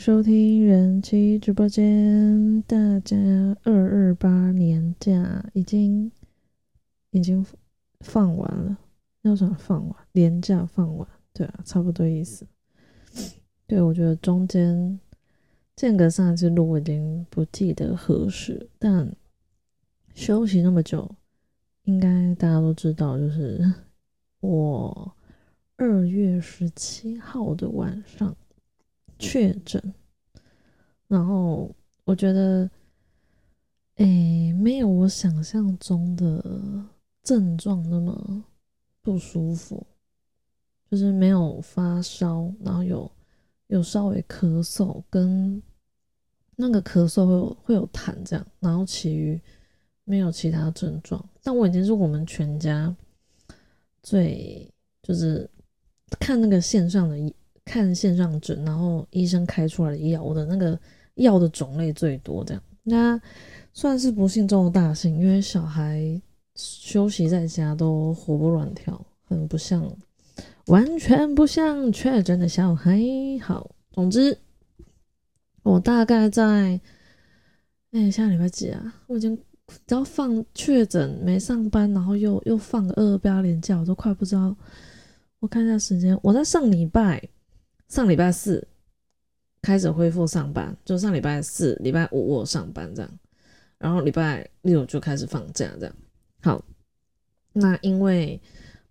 收听人气直播间。大家二二八年假已经已经放完了，要想放完，年假放完，对啊，差不多意思。对，我觉得中间间隔上一次录已经不记得何时，但休息那么久，应该大家都知道，就是我二月十七号的晚上。确诊，然后我觉得，诶，没有我想象中的症状那么不舒服，就是没有发烧，然后有有稍微咳嗽，跟那个咳嗽会有会有痰这样，然后其余没有其他症状。但我已经是我们全家最就是看那个线上的。看线上诊，然后医生开出来的药，我的那个药的种类最多，这样那算是不幸中的大幸，因为小孩休息在家都活蹦乱跳，很不像，完全不像确诊的小孩。好，总之我大概在哎下礼拜几啊？我已经只要放确诊没上班，然后又又放个二八连假，我都快不知道。我看一下时间，我在上礼拜。上礼拜四开始恢复上班，就上礼拜四、礼拜五我上班这样，然后礼拜六就开始放假这样。好，那因为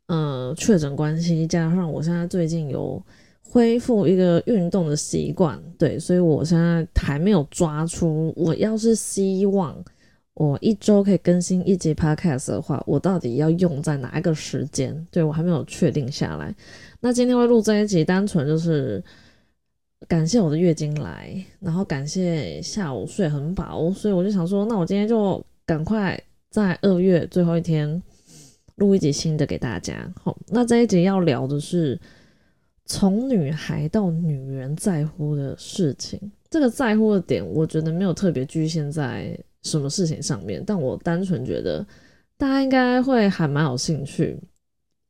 呃确诊关系，加上我现在最近有恢复一个运动的习惯，对，所以我现在还没有抓出我要是希望我一周可以更新一集 podcast 的话，我到底要用在哪一个时间？对我还没有确定下来。那今天会录这一集，单纯就是感谢我的月经来，然后感谢下午睡很饱，所以我就想说，那我今天就赶快在二月最后一天录一集新的给大家。好，那这一集要聊的是从女孩到女人在乎的事情。这个在乎的点，我觉得没有特别局限在什么事情上面，但我单纯觉得大家应该会还蛮有兴趣。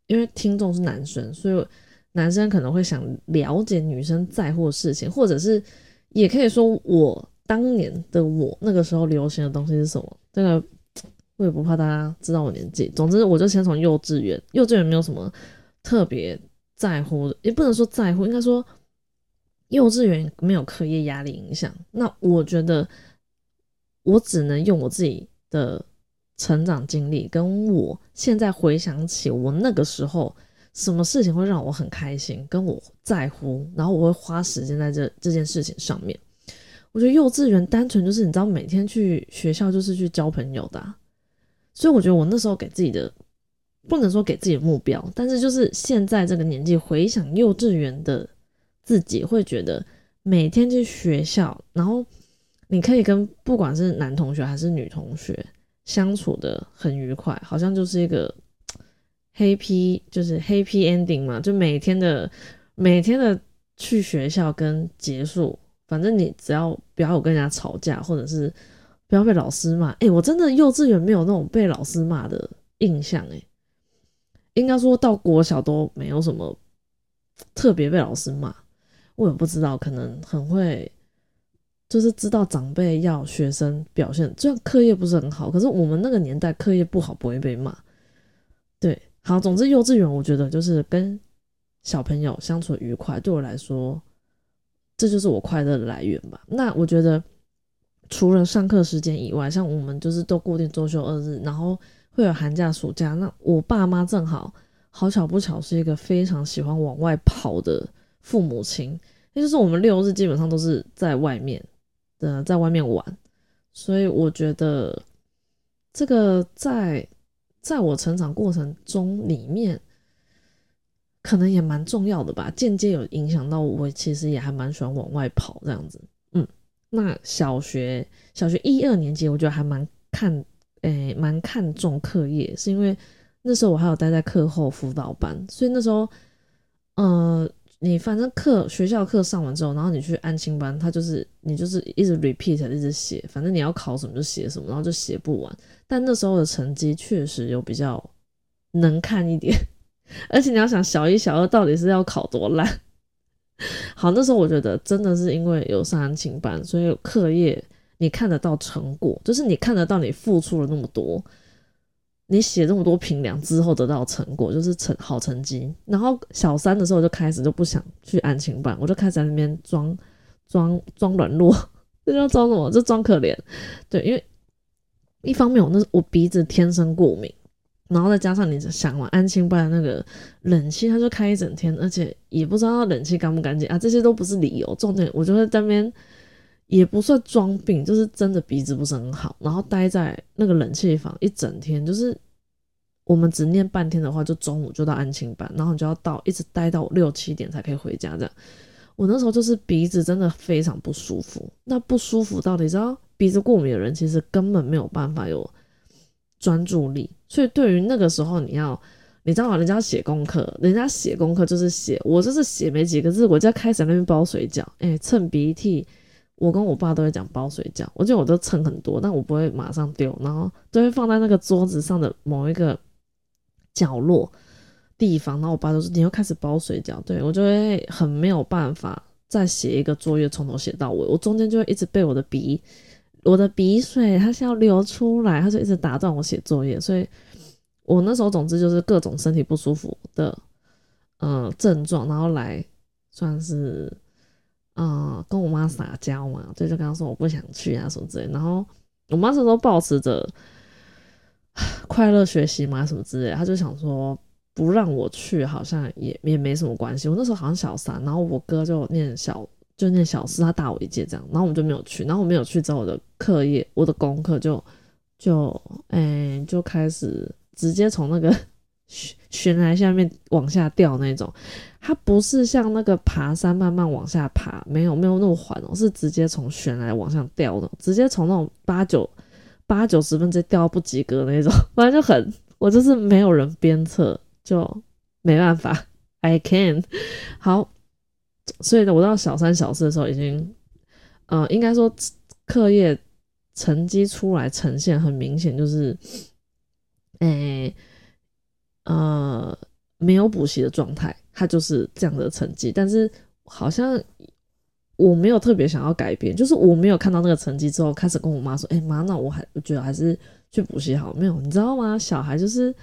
因为听众是男生，所以男生可能会想了解女生在乎的事情，或者是也可以说我当年的我那个时候流行的东西是什么。这个我也不怕大家知道我年纪。总之，我就先从幼稚园，幼稚园没有什么特别在乎，也不能说在乎，应该说幼稚园没有课业压力影响。那我觉得我只能用我自己的。成长经历跟我现在回想起我那个时候，什么事情会让我很开心，跟我在乎，然后我会花时间在这这件事情上面。我觉得幼稚园单纯就是你知道每天去学校就是去交朋友的，所以我觉得我那时候给自己的不能说给自己的目标，但是就是现在这个年纪回想幼稚园的自己，会觉得每天去学校，然后你可以跟不管是男同学还是女同学。相处的很愉快，好像就是一个黑皮，就是黑皮 ending 嘛，就每天的每天的去学校跟结束，反正你只要不要有跟人家吵架，或者是不要被老师骂。哎，我真的幼稚园没有那种被老师骂的印象，哎，应该说到国小都没有什么特别被老师骂，我也不知道，可能很会。就是知道长辈要学生表现，虽然课业不是很好，可是我们那个年代课业不好不会被骂。对，好，总之幼稚园我觉得就是跟小朋友相处愉快，对我来说，这就是我快乐的来源吧。那我觉得除了上课时间以外，像我们就是都固定周休二日，然后会有寒假暑假。那我爸妈正好好巧不巧是一个非常喜欢往外跑的父母亲，也就是我们六日基本上都是在外面。的在外面玩，所以我觉得这个在在我成长过程中里面，可能也蛮重要的吧，间接有影响到我，其实也还蛮喜欢往外跑这样子。嗯，那小学小学一二年级，我觉得还蛮看诶蛮看重课业，是因为那时候我还有待在课后辅导班，所以那时候呃。你反正课学校课上完之后，然后你去安亲班，他就是你就是一直 repeat 一直写，反正你要考什么就写什么，然后就写不完。但那时候的成绩确实有比较能看一点，而且你要想小一、小二到底是要考多烂，好，那时候我觉得真的是因为有上安亲班，所以课业你看得到成果，就是你看得到你付出了那么多，你写这么多评量之后得到成果，就是成好成绩。然后小三的时候就开始就不想去安亲班，我就开始在那边装装装软弱，这叫装什么？就装可怜。对，因为一方面我那我鼻子天生过敏。然后再加上你想嘛，安亲班那个冷气，它就开一整天，而且也不知道冷气干不干净啊，这些都不是理由。重点，我就会在那边也不算装病，就是真的鼻子不是很好，然后待在那个冷气房一整天，就是我们只念半天的话，就中午就到安亲班，然后你就要到一直待到六七点才可以回家。这样，我那时候就是鼻子真的非常不舒服。那不舒服到底知道，鼻子过敏的人其实根本没有办法有专注力。所以对于那个时候，你要你知道吗？人家写功课，人家写功课就是写，我就是写没几个字，我就开始那边包水饺，哎，蹭鼻涕。我跟我爸都会讲包水饺，我觉得我都蹭很多，但我不会马上丢，然后都会放在那个桌子上的某一个角落地方。然后我爸就说：“你又开始包水饺。”对我就会很没有办法再写一个作业，从头写到尾，我中间就会一直被我的鼻。我的鼻水它是要流出来，它就一直打断我写作业，所以我那时候总之就是各种身体不舒服的嗯症状，然后来算是啊跟我妈撒娇嘛，所以就跟她说我不想去啊什么之类，然后我妈那时候保持着快乐学习嘛什么之类，她就想说不让我去好像也也没什么关系，我那时候好像小三，然后我哥就念小。就念小四，他大我一届这样，然后我们就没有去，然后我没有去之后，我的课业、我的功课就就哎就开始直接从那个悬悬崖下面往下掉那种，它不是像那个爬山慢慢往下爬，没有没有那么缓哦，是直接从悬崖往上掉的，直接从那种八九八九十分直接掉不及格那种，反正就很我就是没有人鞭策，就没办法，I can 好。所以呢，我到小三、小四的时候，已经，呃，应该说课业成绩出来呈现很明显，就是，诶，呃，没有补习的状态，它就是这样的成绩。但是好像我没有特别想要改变，就是我没有看到那个成绩之后，开始跟我妈说：“哎妈，那我还我觉得还是去补习好。”没有，你知道吗？小孩就是。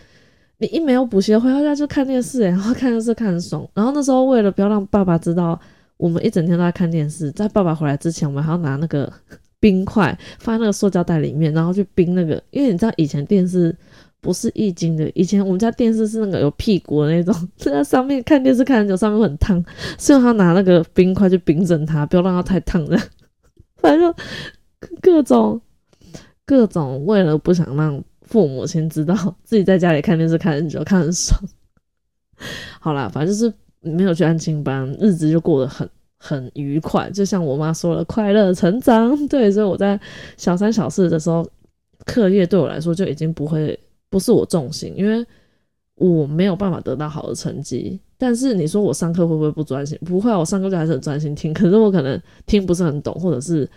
你一没有补习，回到家就看电视，然后看电视看很爽。然后那时候为了不要让爸爸知道我们一整天都在看电视，在爸爸回来之前，我们还要拿那个冰块放在那个塑胶袋里面，然后去冰那个。因为你知道以前电视不是液晶的，以前我们家电视是那个有屁股的那种，在上面看电视看很久，上面很烫，所以他拿那个冰块去冰镇它，不要让它太烫的。反正各种各种为了不想让。父母亲知道自己在家里看电视看很久，看很爽。好啦，反正就是没有去安亲班，日子就过得很很愉快。就像我妈说了，快乐成长。对，所以我在小三小四的时候，课业对我来说就已经不会不是我重心，因为我没有办法得到好的成绩。但是你说我上课会不会不专心？不会，我上课就还是很专心听。可是我可能听不是很懂，或者是。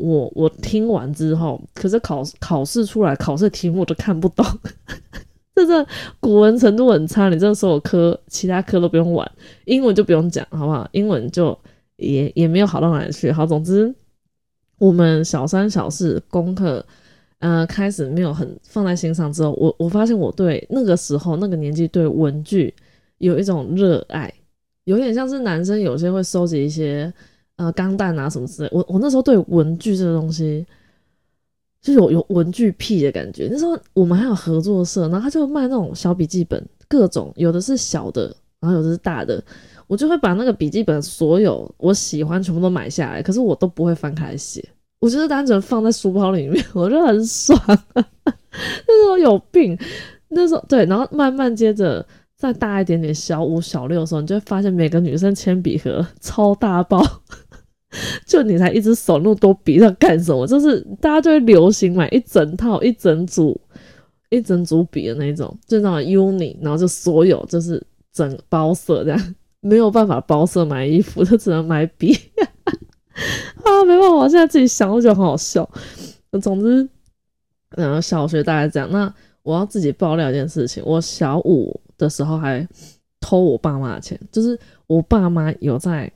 我我听完之后，可是考考试出来，考试题目都看不懂，这这古文程度很差。你这所有科，其他科都不用玩，英文就不用讲，好不好？英文就也也没有好到哪里去。好，总之我们小三小四功课，呃，开始没有很放在心上之后，我我发现我对那个时候那个年纪对文具有一种热爱，有点像是男生有些会收集一些。呃，钢弹啊什么之类，我我那时候对文具这个东西，就有有文具癖的感觉。那时候我们还有合作社，然后他就卖那种小笔记本，各种有的是小的，然后有的是大的，我就会把那个笔记本所有我喜欢全部都买下来，可是我都不会翻开写，我就是单纯放在书包里面，我就很爽。那时候有病，那时候对，然后慢慢接着。再大一点点，小五、小六的时候，你就会发现每个女生铅笔盒超大包，就你才一只手那么多笔在干什么？就是大家就会流行买一整套、一整组、一整组笔的那种，就那种 uni，然后就所有就是整包色这样，没有办法包色买衣服，就只能买笔，现在自己想都觉得很好笑。总之，然后，小学大概这样。那我要自己爆料一件事情，我小五。的时候还偷我爸妈的钱，就是我爸妈有在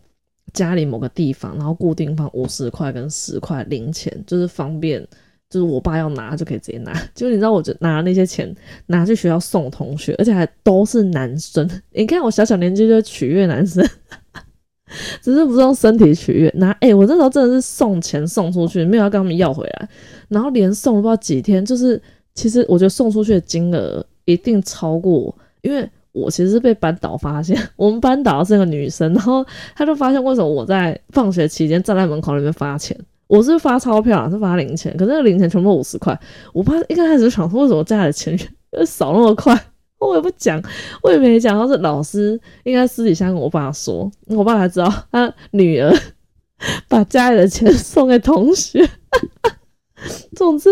家里某个地方，然后固定放五十块跟十块零钱，就是方便，就是我爸要拿就可以直接拿。结果你知道，我就拿那些钱拿去学校送同学，而且还都是男生。你看我小小年纪就取悦男生，只是不是用身体取悦。拿哎，我那时候真的是送钱送出去，没有要跟他们要回来，然后连送了不知道几天，就是其实我觉得送出去的金额一定超过，因为。我其实是被班导发现，我们班导是个女生，然后他就发现为什么我在放学期间站在门口里面发钱，我是发钞票啊，是发零钱，可是那零钱全部五十块。我爸一开始想说，为什么家里的钱少那么快？我也不讲，我也没讲，他是老师应该私底下跟我爸说，我爸才知道他女儿 把家里的钱 送给同学。总之，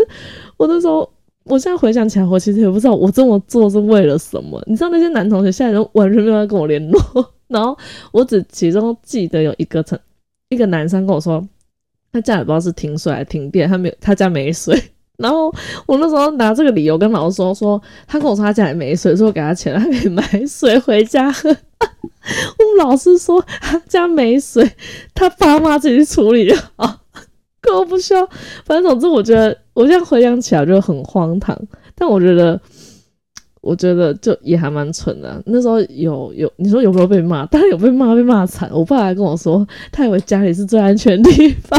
我那时候。我现在回想起来，我其实也不知道我这么做是为了什么。你知道那些男同学现在都完全没有在跟我联络，然后我只其中记得有一个成一个男生跟我说，他家里不知道是停水还是停电，他没有他家没水。然后我那时候拿这个理由跟老师说，说他跟我说他家里没水，说我给他钱，他可以买水回家喝。我们老师说他家没水，他爸妈自己去处理就好。可我不需要，反正总之，我觉得我现在回想起来就很荒唐，但我觉得，我觉得就也还蛮蠢的。那时候有有，你说有没有被骂？当然有被骂，被骂惨。我爸还跟我说，他以为家里是最安全的地方，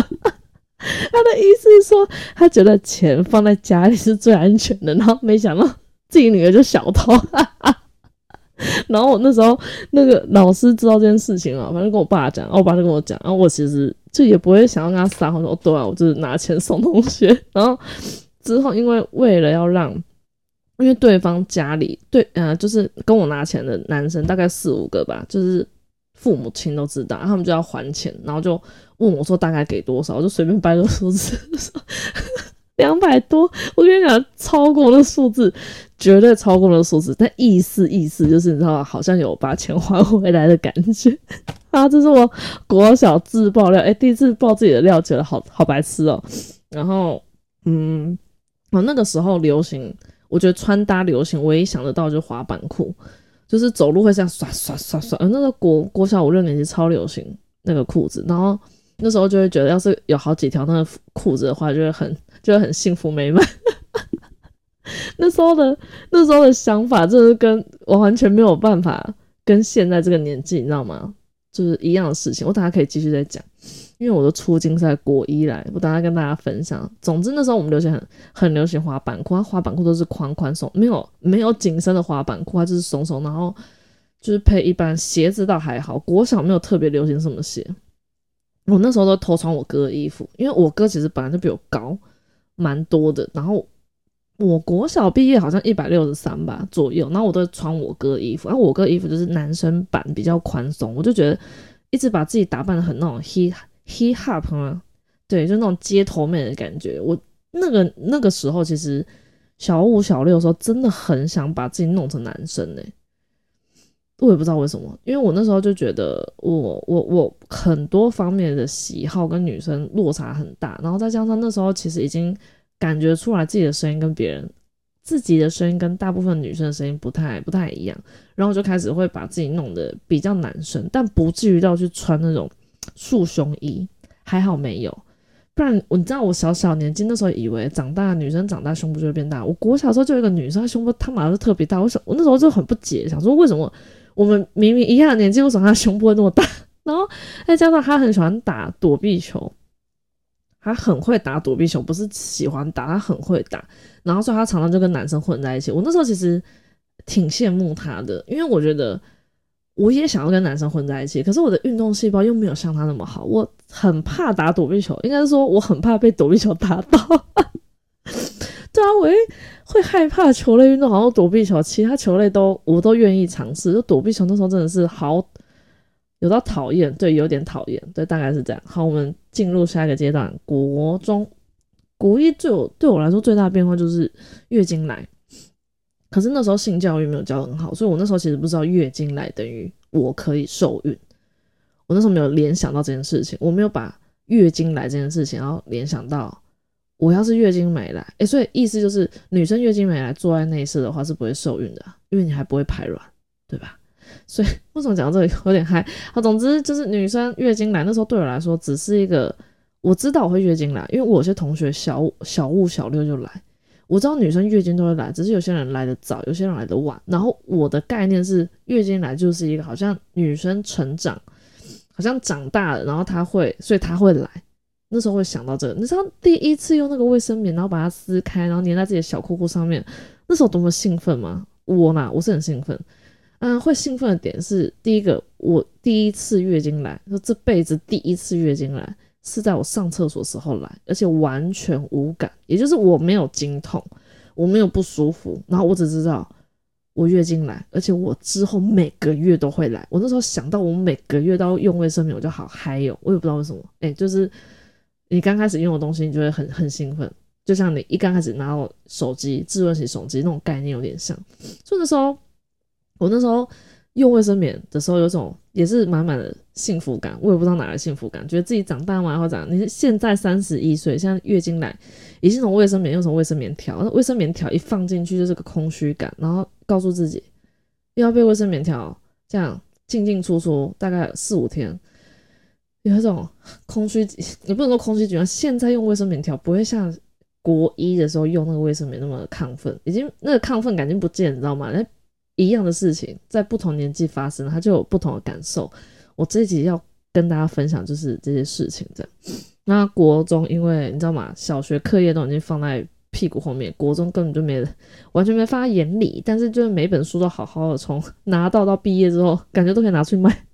他的意思是说，他觉得钱放在家里是最安全的，然后没想到 自己女儿就小偷。然后我那时候那个老师知道这件事情啊，反正跟我爸讲，然后我爸就跟我讲，然后我其实就也不会想要跟他撒谎说，对啊，我就是拿钱送同学。然后之后因为为了要让，因为对方家里对呃就是跟我拿钱的男生大概四五个吧，就是父母亲都知道，他们就要还钱，然后就问我说大概给多少，我就随便掰个数字。两百多，我跟你讲，超过那数字，绝对超过那数字。但意思意思就是，你知道，好像有把钱还回来的感觉啊！这是我国小自爆料，哎，第一次爆自己的料，觉得好好白痴哦。然后，嗯，我那个时候流行，我觉得穿搭流行，唯一想得到就是滑板裤，就是走路会这样刷刷刷刷。那个国国小五六年级超流行那个裤子，然后那时候就会觉得，要是有好几条那个裤子的话，就会很。就会很幸福美满。那时候的那时候的想法，就是跟我完全没有办法跟现在这个年纪，你知道吗？就是一样的事情。我等下可以继续再讲，因为我的出境在国一来，我等下跟大家分享。总之那时候我们流行很很流行滑板裤，滑板裤都是宽宽松，没有没有紧身的滑板裤，它就是松松，然后就是配一般鞋子倒还好。国小没有特别流行什么鞋，我那时候都偷穿我哥的衣服，因为我哥其实本来就比我高。蛮多的，然后我国小毕业好像一百六十三吧左右，然后我都穿我哥衣服，然后我哥衣服就是男生版比较宽松，我就觉得一直把自己打扮的很那种 hip hip hop 啊，对，就那种街头妹的感觉。我那个那个时候其实小五小六的时候，真的很想把自己弄成男生嘞。我也不知道为什么，因为我那时候就觉得我我我很多方面的喜好跟女生落差很大，然后再加上那时候其实已经感觉出来自己的声音跟别人自己的声音跟大部分女生的声音不太不太一样，然后就开始会把自己弄得比较男生，但不至于到去穿那种束胸衣，还好没有，不然我你知道我小小年纪那时候以为长大女生长大胸部就会变大，我国小时候就有一个女生她胸部他妈的特别大，我想我那时候就很不解，想说为什么。我们明明一样的年纪，为什么她胸部会那么大？然后再加上她很喜欢打躲避球，她很会打躲避球，不是喜欢打，她很会打。然后所以她常常就跟男生混在一起。我那时候其实挺羡慕她的，因为我觉得我也想要跟男生混在一起，可是我的运动细胞又没有像他那么好，我很怕打躲避球，应该是说我很怕被躲避球打到。对啊，我会害怕球类运动，好像躲避球，其他球类都我都愿意尝试。就躲避球那时候真的是好有到讨厌，对，有点讨厌，对，大概是这样。好，我们进入下一个阶段，国中国一最有对我来说最大的变化就是月经来。可是那时候性教育没有教很好，所以我那时候其实不知道月经来等于我可以受孕。我那时候没有联想到这件事情，我没有把月经来这件事情然后联想到。我要是月经没来，哎，所以意思就是女生月经没来做在内室的话是不会受孕的，因为你还不会排卵，对吧？所以为什么讲到这里有点嗨？好，总之就是女生月经来那时候对我来说只是一个我知道我会月经来，因为我有些同学小小五小六就来，我知道女生月经都会来，只是有些人来的早，有些人来的晚。然后我的概念是月经来就是一个好像女生成长，好像长大了，然后她会，所以她会来。那时候会想到这个，你知道第一次用那个卫生棉，然后把它撕开，然后粘在自己的小裤裤上面，那时候多么兴奋吗？我嘛，我是很兴奋。嗯，会兴奋的点是，第一个，我第一次月经来，说这辈子第一次月经来是在我上厕所时候来，而且完全无感，也就是我没有经痛，我没有不舒服，然后我只知道我月经来，而且我之后每个月都会来。我那时候想到我每个月都要用卫生棉，我就好嗨哟，我也不知道为什么，哎，就是。你刚开始用的东西，你就会很很兴奋，就像你一刚开始拿到手机、智能型手机那种概念有点像。所以那时候，我那时候用卫生棉的时候，有种也是满满的幸福感。我也不知道哪来幸福感，觉得自己长大嘛，或者你是现在三十一岁，现在月经来，已经从卫生棉用从卫生棉条，那卫生棉条一放进去就是个空虚感，然后告诉自己又要被卫生棉条这样进进出出，大概四五天。有一种空虚，也不能说空虚感。现在用卫生棉条不会像国一的时候用那个卫生棉那么亢奋，已经那个亢奋感已经不见，你知道吗？那一样的事情在不同年纪发生，它就有不同的感受。我这一集要跟大家分享就是这些事情，这样。那国中因为你知道吗？小学课业都已经放在屁股后面，国中根本就没完全没放在眼里，但是就是每本书都好好的从拿到到毕业之后，感觉都可以拿去卖。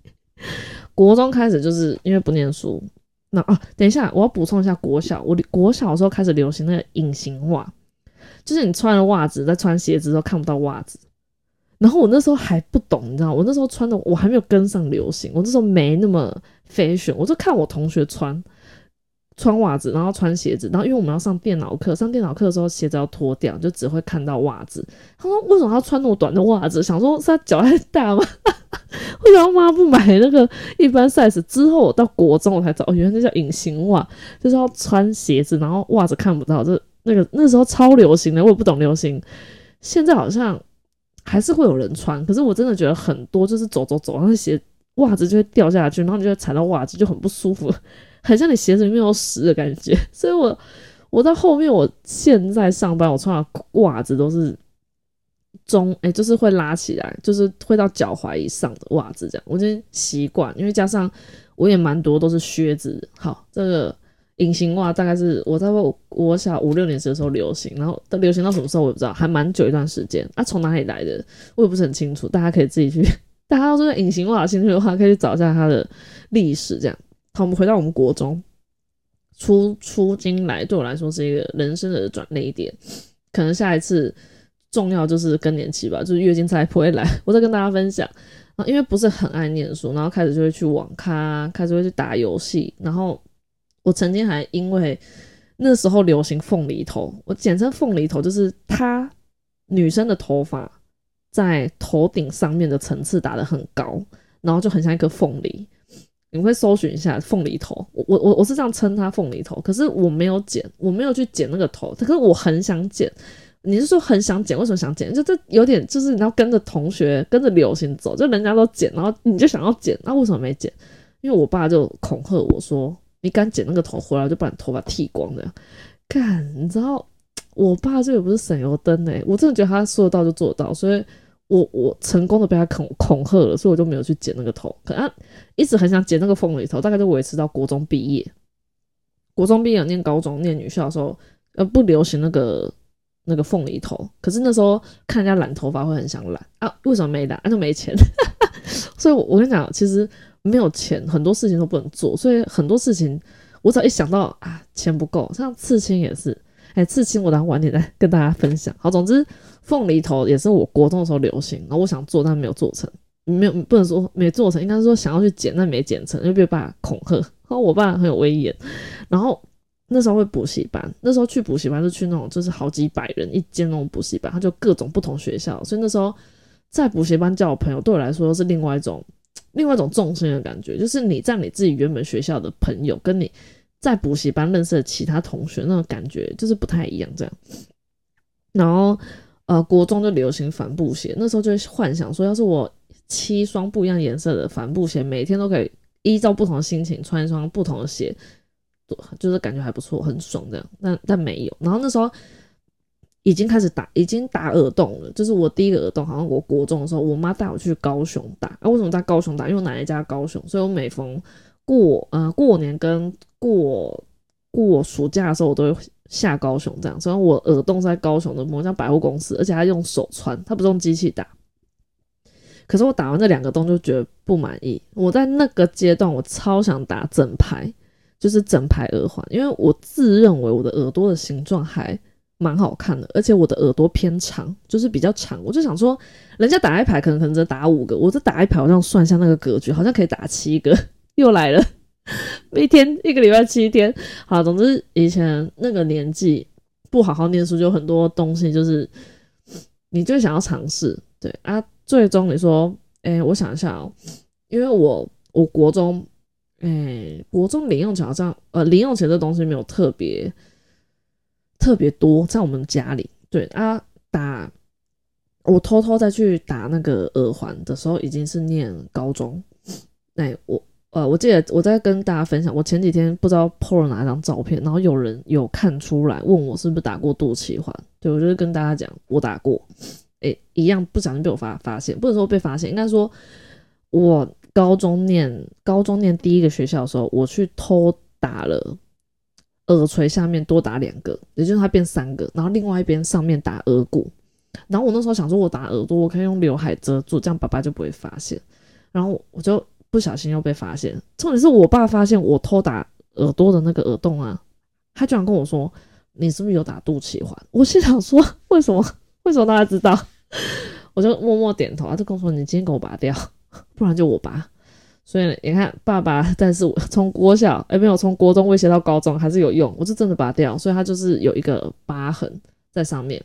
国中开始就是因为不念书，那啊，等一下我要补充一下国小，我国小的时候开始流行那个隐形袜，就是你穿了袜子在穿鞋子都看不到袜子。然后我那时候还不懂，你知道，我那时候穿的我还没有跟上流行，我那时候没那么 fashion，我就看我同学穿穿袜子，然后穿鞋子，然后因为我们要上电脑课，上电脑课的时候鞋子要脱掉，就只会看到袜子。他说为什么要穿那么短的袜子？想说是他脚太大吗？为什么妈不买那个一般 size？之后我到国中我才知道，哦，原来那叫隐形袜，就是要穿鞋子，然后袜子看不到。这那个那时候超流行的，我也不懂流行。现在好像还是会有人穿，可是我真的觉得很多就是走走走，然后鞋袜子就会掉下去，然后你就会踩到袜子，就很不舒服，很像你鞋子里面有屎的感觉。所以我我到后面，我现在上班我穿的袜子都是。中哎，就是会拉起来，就是会到脚踝以上的袜子这样，我已经习惯，因为加上我也蛮多都是靴子。好，这个隐形袜大概是我在我我小五六年级的时候流行，然后流行到什么时候我也不知道，还蛮久一段时间。啊，从哪里来的我也不是很清楚，大家可以自己去，大家要对隐形袜有兴趣的话，可以去找一下它的历史。这样，好，我们回到我们国中出出经来，对我来说是一个人生的转捩点，可能下一次。重要就是更年期吧，就是月经才不会来。我再跟大家分享啊，因为不是很爱念书，然后开始就会去网咖，开始会去打游戏。然后我曾经还因为那时候流行凤梨头，我简称凤梨头，就是她女生的头发在头顶上面的层次打得很高，然后就很像一个凤梨。你会搜寻一下凤梨头，我我我我是这样称它凤梨头，可是我没有剪，我没有去剪那个头，可是我很想剪。你是说很想剪？为什么想剪？就这有点就是你要跟着同学跟着流行走，就人家都剪，然后你就想要剪，那为什么没剪？因为我爸就恐吓我说：“你敢剪那个头回来，就把你头发剃光的。”干，你知道我爸这个不是省油灯哎，我真的觉得他说得到就做到，所以我我成功的被他恐恐吓了，所以我就没有去剪那个头。可他一直很想剪那个凤梨头，大概就维持到国中毕业。国中毕业念高中念女校的时候，呃，不流行那个。那个凤梨头，可是那时候看人家染头发会很想染啊？为什么没染？就没钱。所以，我我跟你讲，其实没有钱，很多事情都不能做。所以很多事情，我只要一想到啊，钱不够，像刺青也是。哎，刺青我等晚点再跟大家分享。好，总之凤梨头也是我国中的时候流行，然后我想做，但没有做成，没有不能说没做成，应该是说想要去剪，但没剪成，就被爸恐吓。然后我爸很有威严，然后。那时候会补习班，那时候去补习班是去那种就是好几百人一间那种补习班，他就各种不同学校，所以那时候在补习班交朋友对我来说是另外一种另外一种众生的感觉，就是你在你自己原本学校的朋友跟你在补习班认识的其他同学那种感觉就是不太一样这样。然后呃，国中就流行帆布鞋，那时候就幻想说，要是我七双不一样颜色的帆布鞋，每天都可以依照不同的心情穿一双不同的鞋，就是感觉还不错，很爽这样。但但没有，然后那时候已经开始打，已经打耳洞了。就是我第一个耳洞，好像我国中的时候，我妈带我去高雄打。啊，为什么在高雄打？因为我奶奶家高雄，所以我每逢过呃过年跟过过暑假的时候，我都会下高雄这样。所以我耳洞在高雄的某家百货公司，而且还用手穿，它不是用机器打。可是我打完这两个洞就觉得不满意。我在那个阶段，我超想打整排，就是整排耳环，因为我自认为我的耳朵的形状还蛮好看的，而且我的耳朵偏长，就是比较长。我就想说，人家打一排可能可能只打五个，我这打一排好像算一下那个格局，好像可以打七个。又来了，一天一个礼拜七天。好，总之以前那个年纪不好好念书，就很多东西就是你就想要尝试，对啊。最终你说，哎，我想一下哦，因为我我国中，哎，国中零用钱好像，呃，零用钱这东西没有特别特别多，在我们家里，对啊，打我偷偷再去打那个耳环的时候，已经是念高中。哎，我呃，我记得我在跟大家分享，我前几天不知道 po 了哪张照片，然后有人有看出来，问我是不是打过肚脐环，对我就是跟大家讲，我打过。诶，一样不小心被我发发现，不能说被发现，应该说，我高中念高中念第一个学校的时候，我去偷打了耳垂下面多打两个，也就是它变三个，然后另外一边上面打耳骨，然后我那时候想说，我打耳朵我可以用刘海遮住，这样爸爸就不会发现，然后我就不小心又被发现，重点是我爸发现我偷打耳朵的那个耳洞啊，他居然跟我说，你是不是有打肚脐环？我心想说，为什么？为什么大家知道？我就默默点头，他就跟我说：“你今天给我拔掉，不然就我拔。”所以你看，爸爸，但是我从国小 哎没有从国中威胁到高中还是有用，我是真的拔掉，所以他就是有一个疤痕在上面。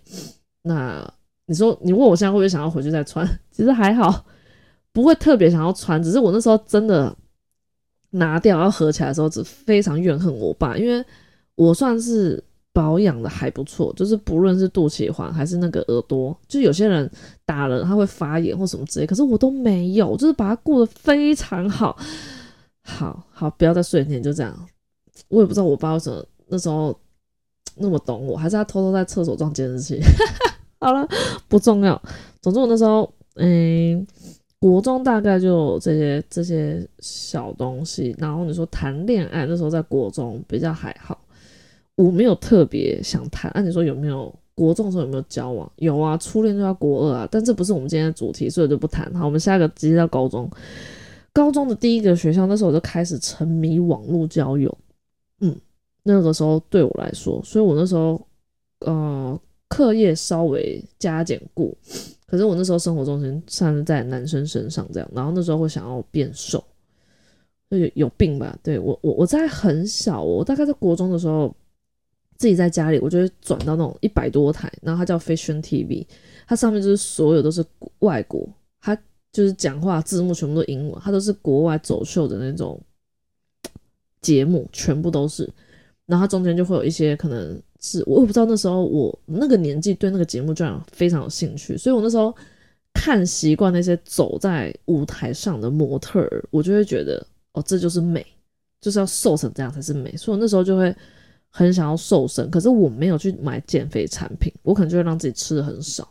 那你说你问我现在会不会想要回去再穿？其实还好，不会特别想要穿，只是我那时候真的拿掉要合起来的时候，只非常怨恨我爸，因为我算是。保养的还不错，就是不论是肚脐环还是那个耳朵，就有些人打了他会发炎或什么之类，可是我都没有，就是把它顾得非常好。好好，不要再睡前就这样。我也不知道我爸为什么那时候那么懂我，还是他偷偷在厕所装监视器。好了，不重要。总之我那时候，嗯，国中大概就这些这些小东西。然后你说谈恋爱，那时候在国中比较还好。我没有特别想谈，按你说有没有国中的时候有没有交往？有啊，初恋就要国二啊，但这不是我们今天的主题，所以就不谈。好，我们下一个直接到高中。高中的第一个学校，那时候我就开始沉迷网络交友。嗯，那个时候对我来说，所以我那时候呃课业稍微加减顾，可是我那时候生活重心算是在男生身上这样，然后那时候会想要变瘦，有有病吧？对我我我在很小，我大概在国中的时候。自己在家里，我就会转到那种一百多台，然后它叫 Fashion TV，它上面就是所有都是外国，它就是讲话字幕全部都英文，它都是国外走秀的那种节目，全部都是。然后它中间就会有一些可能是我也不知道那时候我那个年纪对那个节目居然非常有兴趣，所以我那时候看习惯那些走在舞台上的模特儿，我就会觉得哦，这就是美，就是要瘦成这样才是美，所以我那时候就会。很想要瘦身，可是我没有去买减肥产品，我可能就会让自己吃的很少。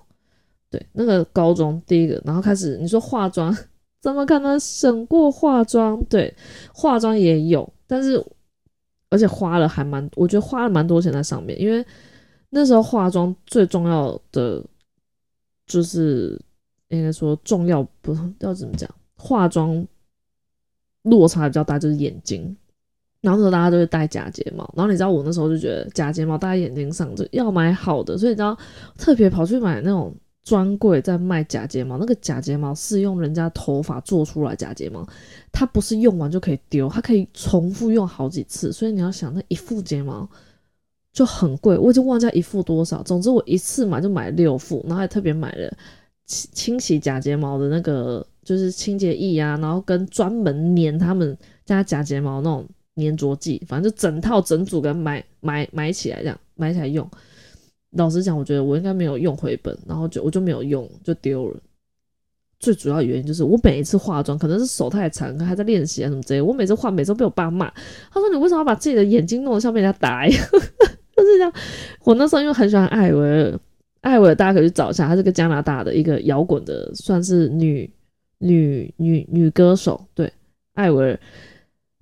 对，那个高中第一个，然后开始你说化妆，怎么可能省过化妆？对，化妆也有，但是而且花了还蛮，我觉得花了蛮多钱在上面，因为那时候化妆最重要的就是应该说重要不要怎么讲，化妆落差比较大就是眼睛。然后那时候大家都会戴假睫毛，然后你知道我那时候就觉得假睫毛戴在眼睛上就要买好的，所以你知道特别跑去买那种专柜在卖假睫毛，那个假睫毛是用人家头发做出来假睫毛，它不是用完就可以丢，它可以重复用好几次，所以你要想那一副睫毛就很贵，我已经忘记一副多少，总之我一次买就买六副，然后还特别买了清清洗假睫毛的那个就是清洁液啊，然后跟专门粘他们家假睫毛那种。粘着剂，反正就整套整组给买买买起来，这样买起来用。老实讲，我觉得我应该没有用回本，然后就我就没有用，就丢了。最主要原因就是我每一次化妆，可能是手太长，还在练习啊什么之类。我每次化，每次都被我爸骂。他说：“你为什么要把自己的眼睛弄得像被人家打一样？” 就是这样。我那时候因为很喜欢艾薇儿，艾薇儿大家可以去找一下，她是个加拿大的一个摇滚的，算是女女女女歌手。对，艾薇儿，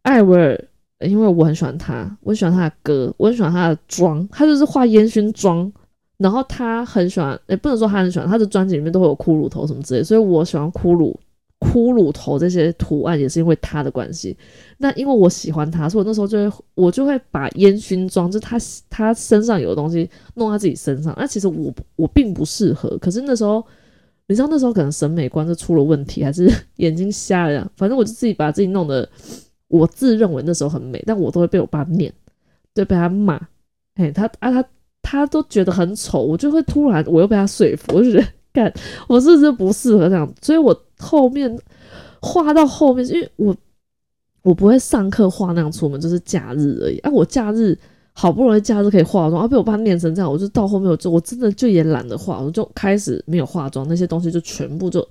艾薇儿，因为我很喜欢他，我很喜欢他的歌，我很喜欢他的妆，他就是画烟熏妆。然后他很喜欢，也不能说他很喜欢，他的专辑里面都会有骷髅头什么之类，所以我喜欢骷髅骷髅头这些图案也是因为他的关系。那因为我喜欢他，所以我那时候就会我就会把烟熏妆，就是他他身上有的东西弄到自己身上。那其实我我并不适合，可是那时候你知道那时候可能审美观就出了问题，还是 眼睛瞎了呀，反正我就自己把自己弄得我自认为那时候很美，但我都会被我爸念，对，被他骂，哎，他啊他。他都觉得很丑，我就会突然我又被他说服，我就觉得干，我是不是不适合这样？所以我后面画到后面，因为我我不会上课画那样出门，就是假日而已。啊，我假日好不容易假日可以化妆，啊，被我爸念成这样，我就到后面我就我真的就也懒得画，我就开始没有化妆，那些东西就全部就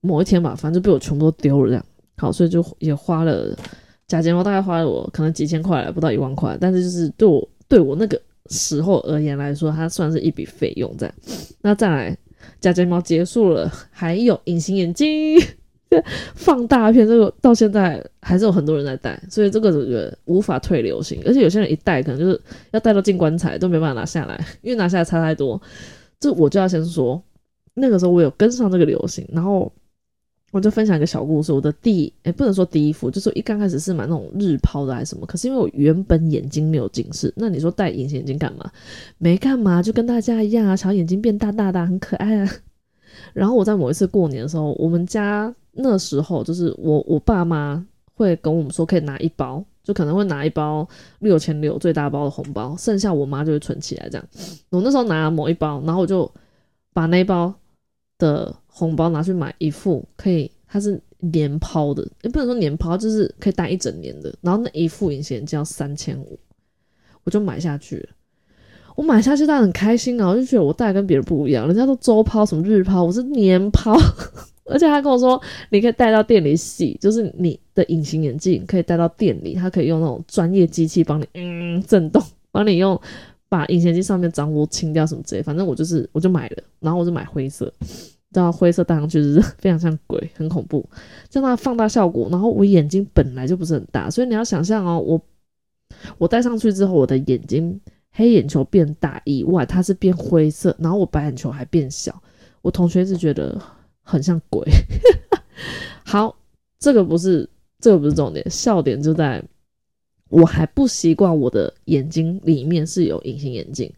某一天吧，反正就被我全部都丢了这样。好，所以就也花了假睫毛，大概花了我可能几千块，不到一万块，但是就是对我对我那个。时候而言来说，它算是一笔费用在。那再来，假睫毛结束了，还有隐形眼镜，放大片，这个到现在还是有很多人在戴，所以这个我觉得无法退流行。而且有些人一戴，可能就是要戴到进棺材都没办法拿下来，因为拿下来差太多。这我就要先说，那个时候我有跟上这个流行，然后。我就分享一个小故事。我的第哎，不能说第一副，就是一刚开始是买那种日抛的还是什么。可是因为我原本眼睛没有近视，那你说戴隐形眼镜干嘛？没干嘛，就跟大家一样啊，想眼睛变大大的，很可爱啊。然后我在某一次过年的时候，我们家那时候就是我我爸妈会跟我们说可以拿一包，就可能会拿一包六千六最大包的红包，剩下我妈就会存起来这样。我那时候拿了某一包，然后我就把那一包的。红包拿去买一副可以，它是年抛的，也不能说年抛，就是可以戴一整年的。然后那一副隐形眼镜要三千五，我就买下去了。我买下去，但很开心啊，我就觉得我戴跟别人不一样，人家都周抛什么日抛，我是年抛，而且他跟我说你可以带到店里洗，就是你的隐形眼镜可以带到店里，他可以用那种专业机器帮你嗯震动，帮你用把隐形眼镜上面脏污清掉什么之类。反正我就是我就买了，然后我就买灰色。知道灰色戴上去是非常像鬼，很恐怖。像它放大效果，然后我眼睛本来就不是很大，所以你要想象哦，我我戴上去之后，我的眼睛黑眼球变大以外，它是变灰色，然后我白眼球还变小。我同学一直觉得很像鬼。好，这个不是这个不是重点，笑点就在我还不习惯我的眼睛里面是有隐形眼镜，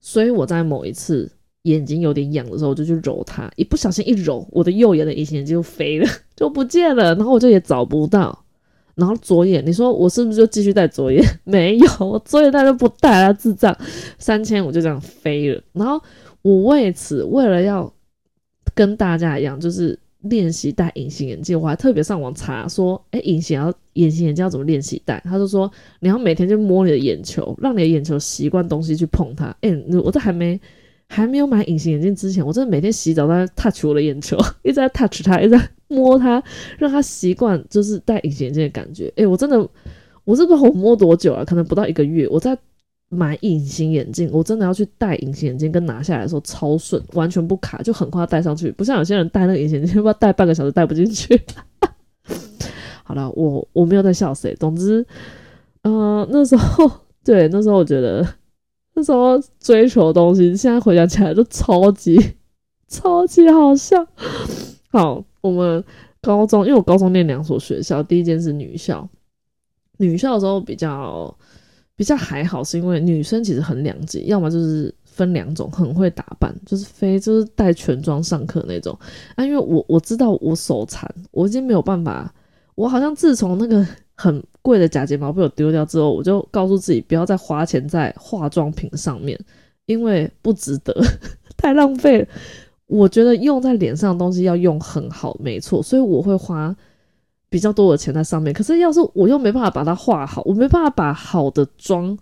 所以我在某一次。眼睛有点痒的时候，我就去揉它，一不小心一揉，我的右眼的隐形眼镜就飞了，就不见了，然后我就也找不到。然后左眼，你说我是不是就继续戴左眼？没有，我左眼戴就不戴了，智障。三千五就这样飞了。然后我为此为了要跟大家一样，就是练习戴隐形眼镜，我还特别上网查说，哎，隐形要隐形眼镜要怎么练习戴？他就说你要每天就摸你的眼球，让你的眼球习惯东西去碰它。哎，我这还没。还没有买隐形眼镜之前，我真的每天洗澡都在 touch 我的眼球，一直在 touch 它，一直在摸它，让它习惯就是戴隐形眼镜的感觉。诶，我真的，我是不知道我摸多久啊？可能不到一个月，我在买隐形眼镜，我真的要去戴隐形眼镜，跟拿下来的时候超顺，完全不卡，就很快戴上去，不像有些人戴那个隐形眼镜，不知道戴半个小时戴不进去。好了，我我没有在笑谁，总之，嗯，那时候 对，那时候我觉得。那时候追求东西，现在回想起来都超级 超级好笑。好，我们高中，因为我高中念两所学校，第一间是女校。女校的时候比较比较还好，是因为女生其实很两极，要么就是分两种，很会打扮，就是非就是带全妆上课那种。啊，因为我我知道我手残，我已经没有办法，我好像自从那个。很贵的假睫毛被我丢掉之后，我就告诉自己不要再花钱在化妆品上面，因为不值得，太浪费了。我觉得用在脸上的东西要用很好，没错，所以我会花比较多的钱在上面。可是要是我又没办法把它画好，我没办法把好的妆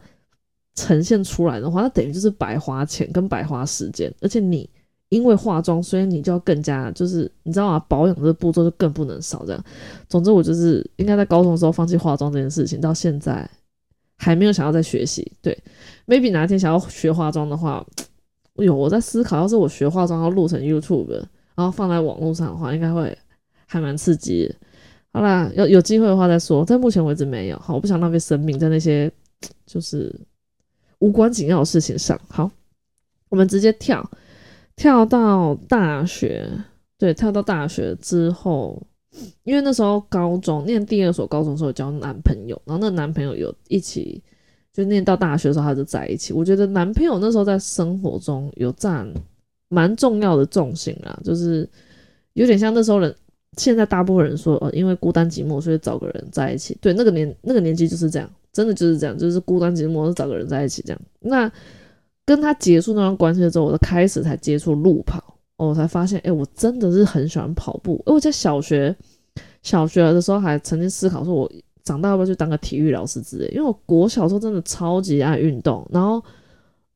呈现出来的话，那等于就是白花钱跟白花时间。而且你因为化妆，所以你就要更加就是你知道吗？保养这个步骤就更不能少。这样，总之我就是应该在高中的时候放弃化妆这件事情，到现在还没有想要再学习。对，maybe 哪一天想要学化妆的话，有我在思考，要是我学化妆要录成 YouTube，然后放在网络上的话，应该会还蛮刺激。好啦，有有机会的话再说，在目前为止没有。好，我不想浪费生命在那些就是无关紧要的事情上。好，我们直接跳。跳到大学，对，跳到大学之后，因为那时候高中念第二所高中的时候交男朋友，然后那男朋友有一起，就念到大学的时候他就在一起。我觉得男朋友那时候在生活中有占蛮重要的重心啊，就是有点像那时候人，现在大部分人说，哦，因为孤单寂寞，所以找个人在一起。对，那个年那个年纪就是这样，真的就是这样，就是孤单寂寞，找个人在一起这样。那。跟他结束那段关系之后，我就开始才接触路跑，我才发现，哎，我真的是很喜欢跑步。我在小学小学的时候还曾经思考说，我长大要不要去当个体育老师之类。因为我国小时候真的超级爱运动，然后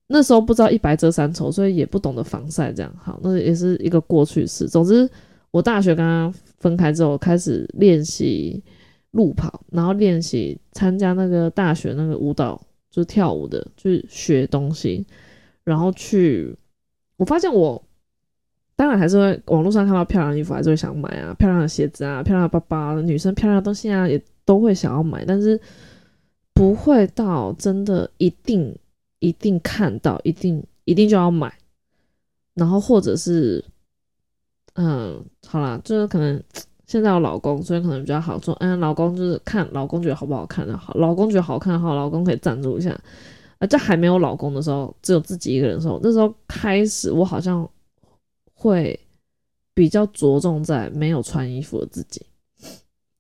那时候不知道一白遮三丑，所以也不懂得防晒，这样好，那也是一个过去式。总之，我大学跟他分开之后，开始练习路跑，然后练习参加那个大学那个舞蹈。就是跳舞的，就是学东西，然后去。我发现我当然还是会网络上看到漂亮衣服，还是会想买啊，漂亮的鞋子啊，漂亮的包包，女生漂亮的东西啊，也都会想要买，但是不会到真的一定一定看到，一定一定就要买。然后或者是，嗯，好啦，就是可能。现在有老公，所以可能比较好做。嗯，老公就是看老公觉得好不好看的好，老公觉得好看好，老公可以赞助一下。啊，在还没有老公的时候，只有自己一个人的时候，那时候开始我好像会比较着重在没有穿衣服的自己。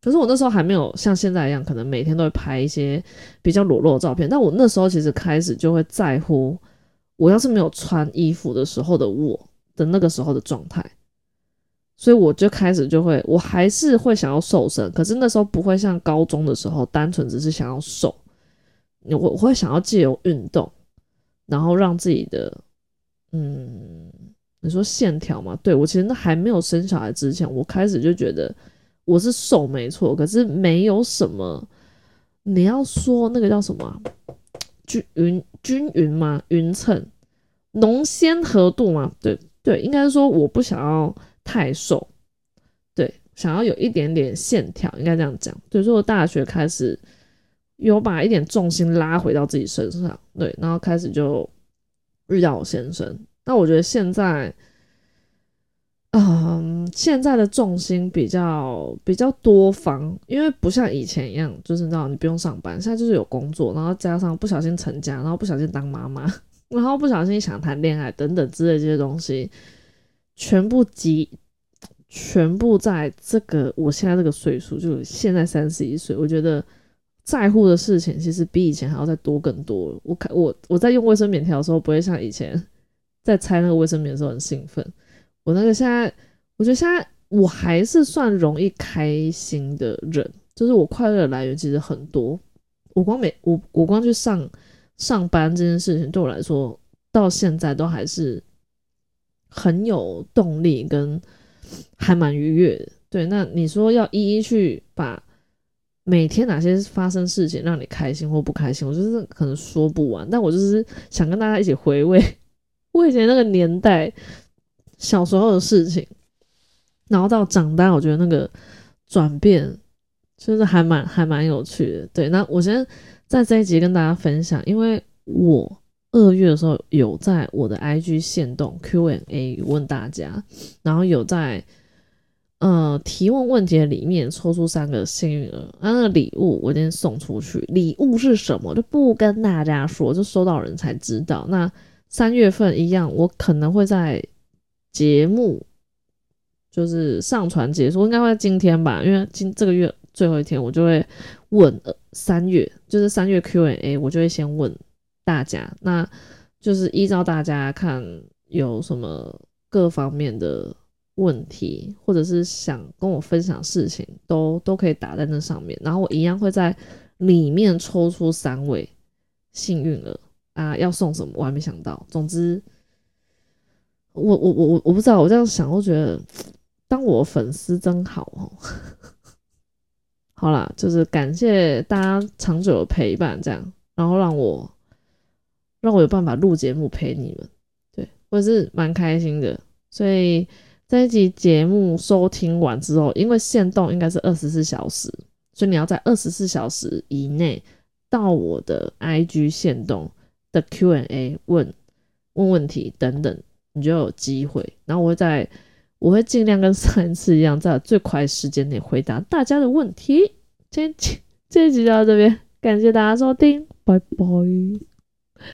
可是我那时候还没有像现在一样，可能每天都会拍一些比较裸露的照片。但我那时候其实开始就会在乎，我要是没有穿衣服的时候的我的那个时候的状态。所以我就开始就会，我还是会想要瘦身，可是那时候不会像高中的时候单纯只是想要瘦，我我会想要借由运动，然后让自己的，嗯，你说线条嘛？对我其实那还没有生小孩之前，我开始就觉得我是瘦没错，可是没有什么，你要说那个叫什么均匀均匀吗？匀称浓鲜合度吗？对对，应该是说我不想要。太瘦，对，想要有一点点线条，应该这样讲。所以我大学开始有把一点重心拉回到自己身上，对，然后开始就遇到我先生。那我觉得现在，嗯，现在的重心比较比较多方，因为不像以前一样，就是你知道你不用上班，现在就是有工作，然后加上不小心成家，然后不小心当妈妈，然后不小心想谈恋爱等等之类这些东西。全部集，全部在这个我现在这个岁数，就现在三十一岁，我觉得在乎的事情其实比以前还要再多更多。我看我我在用卫生棉条的时候，不会像以前在拆那个卫生棉的时候很兴奋。我那个现在，我觉得现在我还是算容易开心的人，就是我快乐的来源其实很多。我光每我我光去上上班这件事情，对我来说到现在都还是。很有动力，跟还蛮愉悦的。对，那你说要一一去把每天哪些发生事情让你开心或不开心，我就是可能说不完。但我就是想跟大家一起回味 我以前那个年代小时候的事情，然后到长大，我觉得那个转变就是还蛮还蛮有趣的。对，那我先在这一集跟大家分享，因为我。二月的时候有在我的 IG 线动 Q&A 问大家，然后有在呃提问问题的里面抽出三个幸运儿，那个礼物我今天送出去，礼物是什么就不跟大家说，就收到人才知道。那三月份一样，我可能会在节目就是上传结束，应该会在今天吧，因为今这个月最后一天，我就会问三月就是三月 Q&A，我就会先问。大家，那就是依照大家看有什么各方面的问题，或者是想跟我分享事情，都都可以打在那上面。然后我一样会在里面抽出三位幸运儿啊，要送什么我还没想到。总之，我我我我我不知道，我这样想，我觉得当我粉丝真好哦。好啦，就是感谢大家长久的陪伴，这样，然后让我让我有办法录节目陪你们，对我也是蛮开心的。所以这一集节目收听完之后，因为限动应该是二十四小时，所以你要在二十四小时以内到我的 IG 限动的 Q&A 问问问题等等。你就有机会，然后我会在，我会尽量跟上一次一样，在最快时间内回答大家的问题。这这这集就到这边，感谢大家收听，拜拜。